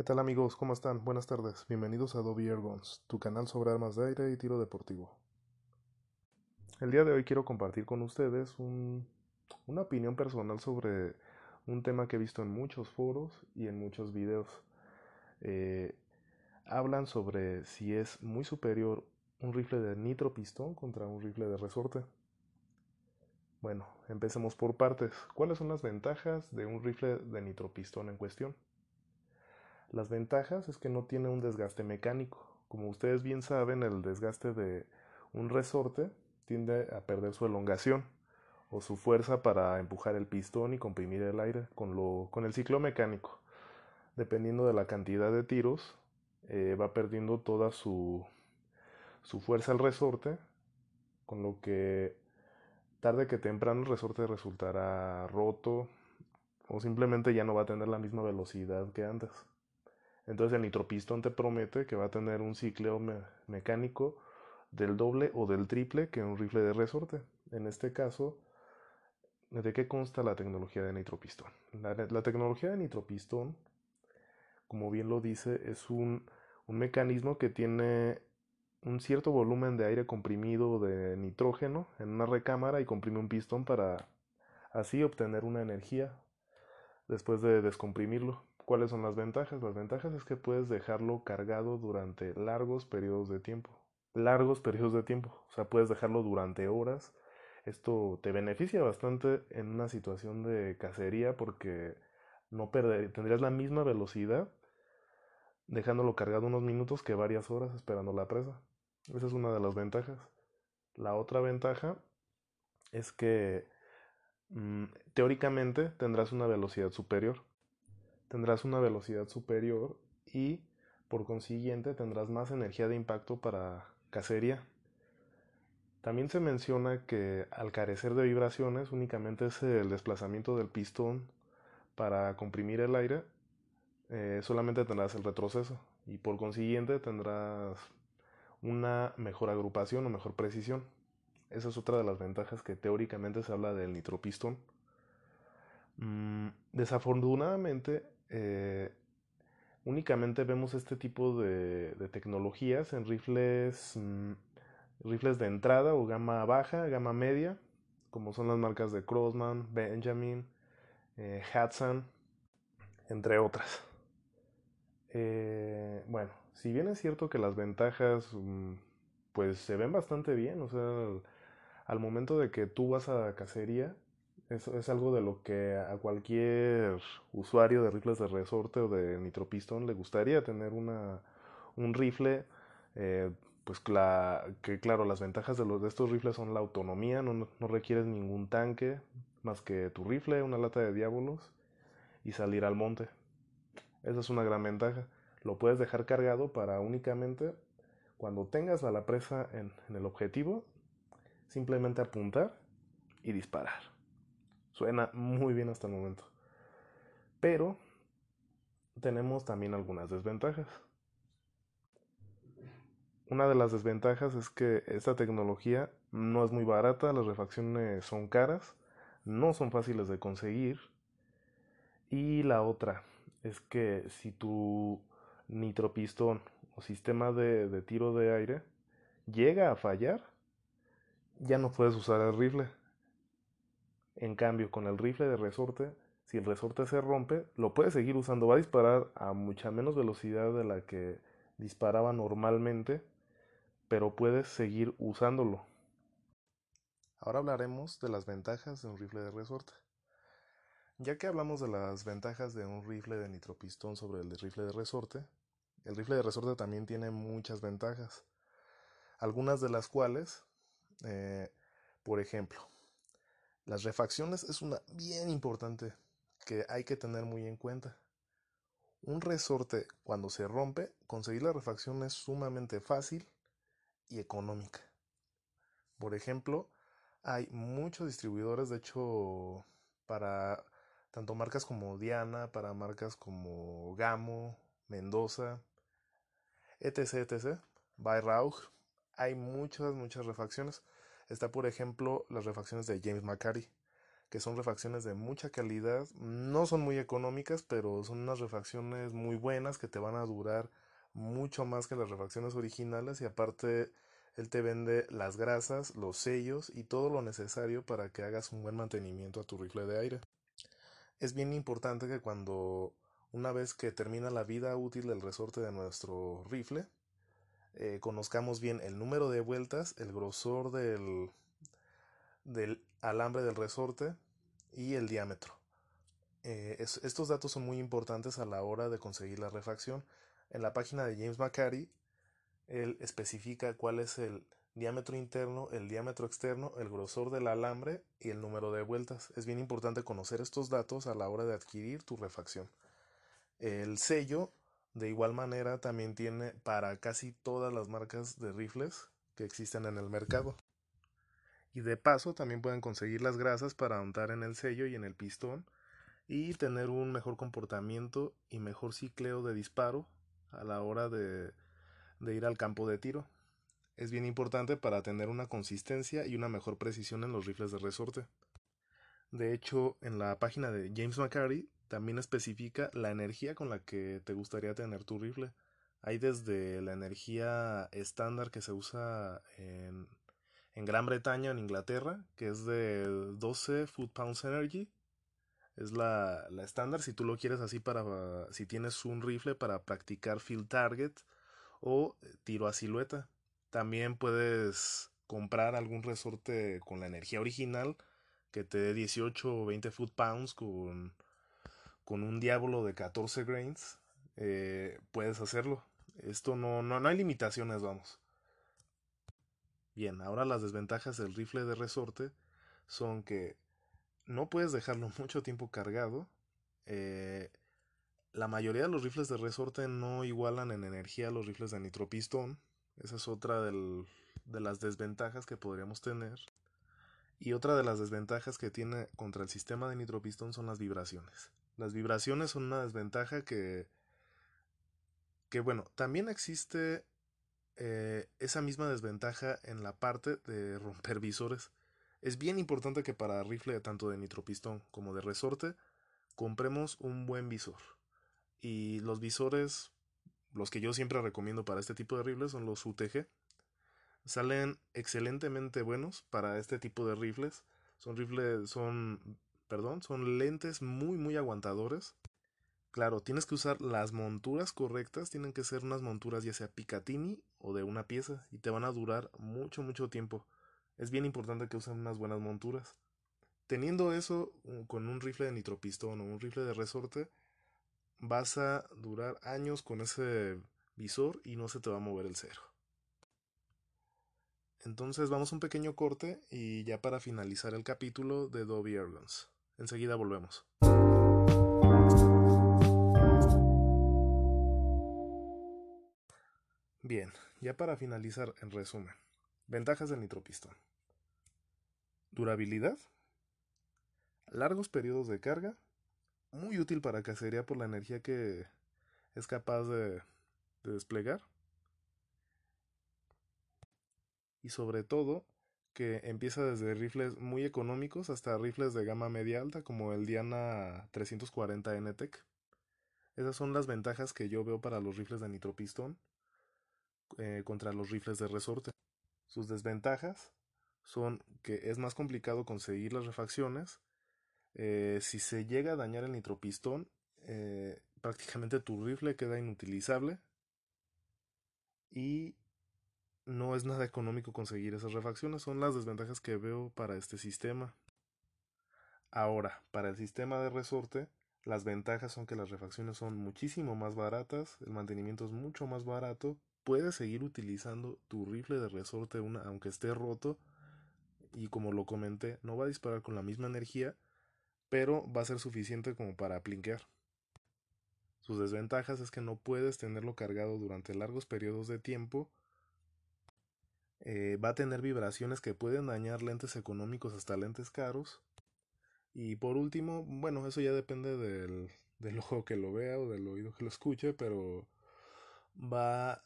¿Qué tal amigos? ¿Cómo están? Buenas tardes. Bienvenidos a Adobe Airguns, tu canal sobre armas de aire y tiro deportivo. El día de hoy quiero compartir con ustedes una opinión personal sobre un tema que he visto en muchos foros y en muchos videos. Eh, hablan sobre si es muy superior un rifle de nitropistón contra un rifle de resorte. Bueno, empecemos por partes. ¿Cuáles son las ventajas de un rifle de nitropistón en cuestión? Las ventajas es que no tiene un desgaste mecánico. Como ustedes bien saben, el desgaste de un resorte tiende a perder su elongación o su fuerza para empujar el pistón y comprimir el aire con, lo, con el ciclo mecánico. Dependiendo de la cantidad de tiros, eh, va perdiendo toda su, su fuerza el resorte, con lo que tarde que temprano el resorte resultará roto o simplemente ya no va a tener la misma velocidad que antes. Entonces el nitropistón te promete que va a tener un cicleo mecánico del doble o del triple que un rifle de resorte. En este caso, ¿de qué consta la tecnología de nitropistón? La, tecnología de nitropistón, como bien lo dice, es un, un mecanismo que tiene un cierto volumen de aire comprimido de nitrógeno en una recámara y comprime un pistón para así obtener una energía después de descomprimirlo. ¿Cuáles son las ventajas? Las ventajas es que puedes dejarlo cargado durante largos periodos de tiempo. Largos periodos de tiempo. O sea, puedes dejarlo durante horas. Esto te beneficia bastante en una situación de cacería porque no perder, tendrías la misma velocidad dejándolo cargado unos minutos que varias horas esperando la presa. Esa es una de las ventajas. La otra ventaja es que mm, teóricamente tendrás una velocidad superior tendrás una velocidad superior y por consiguiente tendrás más energía de impacto para cacería. También se menciona que al carecer de vibraciones únicamente es el desplazamiento del pistón para comprimir el aire, eh, solamente tendrás el retroceso y por consiguiente tendrás una mejor agrupación o mejor precisión. Esa es otra de las ventajas que teóricamente se habla del nitropistón. Mm, desafortunadamente eh, únicamente vemos este tipo de, tecnologías en rifles, mm, rifles de entrada o gama baja, gama media, como son las marcas de Crossman, Benjamin, eh, Hudson, entre otras. Eh, bueno, si bien es cierto que las ventajas mm, pues se ven bastante bien, o sea, al momento de que tú vas a cacería, eso es algo de lo que a cualquier usuario de rifles de resorte o de nitropistón le gustaría tener una, un rifle. Eh, pues que claro, las ventajas de, los, de estos rifles son la autonomía, no, no requieres ningún tanque más que tu rifle, una lata de diábolos y salir al monte. Esa es una gran ventaja. Lo puedes dejar cargado para únicamente cuando tengas a la presa en el objetivo, simplemente apuntar y disparar. Suena muy bien hasta el momento. Pero tenemos también algunas desventajas. Una de las desventajas es que esta tecnología no es muy barata, las refacciones son caras, no son fáciles de conseguir. Y la otra es que si tu nitropistón o sistema de, de tiro de aire llega a fallar, ya no puedes usar el rifle en cambio, con el rifle de resorte, si el resorte se rompe, lo puede seguir usando. Va a disparar a mucha menos velocidad de la que disparaba normalmente, pero puedes seguir usándolo. Ahora hablaremos de las ventajas de un rifle de resorte. Ya que hablamos de las ventajas de un rifle de nitropistón sobre el rifle de resorte, el rifle de resorte también tiene muchas ventajas, algunas de las cuales, eh, por ejemplo, las refacciones es una bien importante que hay que tener muy en cuenta. Un resorte cuando se rompe, conseguir la refacción es sumamente fácil y económica. Por ejemplo, hay muchos distribuidores, de hecho, para tanto marcas como Diana, para marcas como Gamo, Mendoza, etc, etc, by Hay muchas, muchas refacciones. Está, por ejemplo, las refacciones de James McCarty, que son refacciones de mucha calidad. No son muy económicas, pero son unas refacciones muy buenas que te van a durar mucho más que las refacciones originales y aparte él te vende las grasas, los sellos y todo lo necesario para que hagas un buen mantenimiento a tu rifle de aire. Es bien importante que cuando una vez que termina la vida útil del resorte de nuestro rifle, eh, conozcamos bien el número de vueltas, el grosor del, del alambre del resorte y el diámetro. Eh, estos datos son muy importantes a la hora de conseguir la refacción. En la página de James McCarty, él especifica cuál es el diámetro interno, el diámetro externo, el grosor del alambre y el número de vueltas. Es bien importante conocer estos datos a la hora de adquirir tu refacción. El sello, de igual manera, también tiene para casi todas las marcas de rifles que existen en el mercado. Y de paso también pueden conseguir las grasas para untar en el sello y en el pistón y tener un mejor comportamiento y mejor cicleo de disparo a la hora de, de ir al campo de tiro. Es bien importante para tener una consistencia y una mejor precisión en los rifles de resorte. De hecho, en la página de James McCarty también especifica la energía con la que te gustaría tener tu rifle. Hay desde la energía estándar que se usa en, en Gran Bretaña, en Inglaterra, que es de 12 foot pounds energy. Es la, la estándar si tú lo quieres así para si tienes un rifle para practicar field target o tiro a silueta. También puedes comprar algún resorte con la energía original que te dé 18 o 20 foot pounds con, con un diablo de 14 grains. Eh, puedes hacerlo. Esto no, no, no hay limitaciones, vamos. Bien, ahora las desventajas del rifle de resorte son que no puedes dejarlo mucho tiempo cargado. Eh, la mayoría de los rifles de resorte no igualan en energía a los rifles de nitropistón. Esa es otra de las desventajas que podríamos tener. Y otra de las desventajas que tiene contra el sistema de nitropistón son las vibraciones. Las vibraciones son una desventaja que, que bueno, también existe eh, esa misma desventaja en la parte de romper visores. Es bien importante que para rifle tanto de nitropistón como de resorte compremos un buen visor. Y los visores, los que yo siempre recomiendo para este tipo de rifles son los UTG. Salen excelentemente buenos para este tipo de rifles. Son rifles, son, perdón, son lentes muy muy aguantadores Claro, tienes que usar las monturas correctas, tienen que ser unas monturas ya sea Picatinny o de una pieza y te van a durar mucho mucho tiempo. Es bien importante que usen unas buenas monturas. Teniendo eso con un rifle de nitropistón o un rifle de resorte, vas a durar años con ese visor y no se te va a mover el cero. Entonces vamos a un pequeño corte y ya para finalizar el capítulo de Dobby Airguns. Enseguida volvemos. Bien, ya para finalizar, en resumen, ventajas del nitropistón. Durabilidad, largos periodos de carga, muy útil para cacería por la energía que es capaz de, de desplegar. Y sobre todo, que empieza desde rifles muy económicos hasta rifles de gama media alta como el Diana 340 NTEC. Esas son las ventajas que yo veo para los rifles de nitropistón eh, contra los rifles de resorte. Sus desventajas son que es más complicado conseguir las refacciones. Eh, si se llega a dañar el nitropistón, eh, prácticamente tu rifle queda inutilizable. No es nada económico conseguir esas refacciones. Son las desventajas que veo para este sistema. Ahora, para el sistema de resorte, las ventajas son que las refacciones son muchísimo más baratas, el mantenimiento es mucho más barato puedes seguir utilizando tu rifle de resorte aunque esté roto y como lo comenté no va a disparar con la misma energía pero va a ser suficiente como para aplinquear sus desventajas es que no puedes tenerlo cargado durante largos periodos de tiempo eh, va a tener vibraciones que pueden dañar lentes económicos hasta lentes caros y por último bueno eso ya depende del, del ojo que lo vea o del oído que lo escuche pero va a,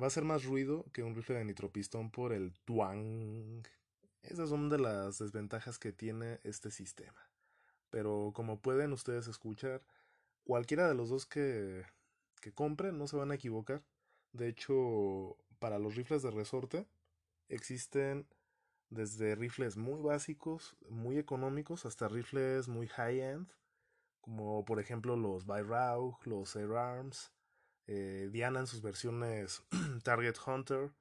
va a ser más ruido que un rifle de nitropistón por el twang. Esas son de las desventajas que tiene este sistema. Pero como pueden ustedes escuchar, cualquiera de los dos que, que compren no se van a equivocar. De hecho, para los rifles de resorte existen desde rifles muy básicos, muy económicos, hasta rifles muy high-end, como por ejemplo los Weihrauch, los Air Arms, eh, Diana en sus versiones Target Hunter,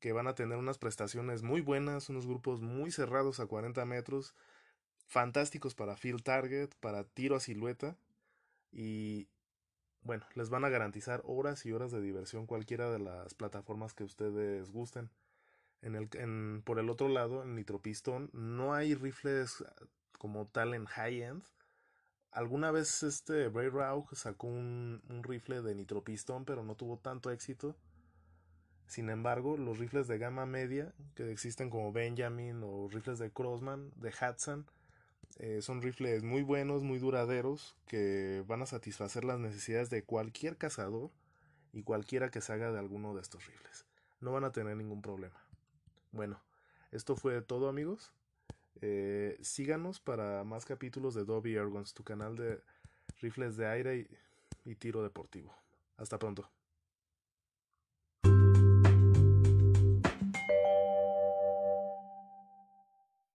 que van a tener unas prestaciones muy buenas, unos grupos muy cerrados a 40 metros, fantásticos para field target, para tiro a silueta y bueno, les van a garantizar horas y horas de diversión cualquiera de las plataformas que ustedes gusten. En el, en, por el otro lado, en Nitropistón, no hay rifles como tal en high-end. Alguna vez este Bray Rauch sacó un, un rifle de Nitropistón, pero no tuvo tanto éxito. Sin embargo, los rifles de gama media, que existen como Benjamin o rifles de Crossman, de Hudson, eh, son rifles muy buenos, muy duraderos, que van a satisfacer las necesidades de cualquier cazador y cualquiera que se haga de alguno de estos rifles. No van a tener ningún problema. Bueno, esto fue todo amigos. Eh, síganos para más capítulos de Dobby Airguns, tu canal de rifles de aire y tiro deportivo. Hasta pronto.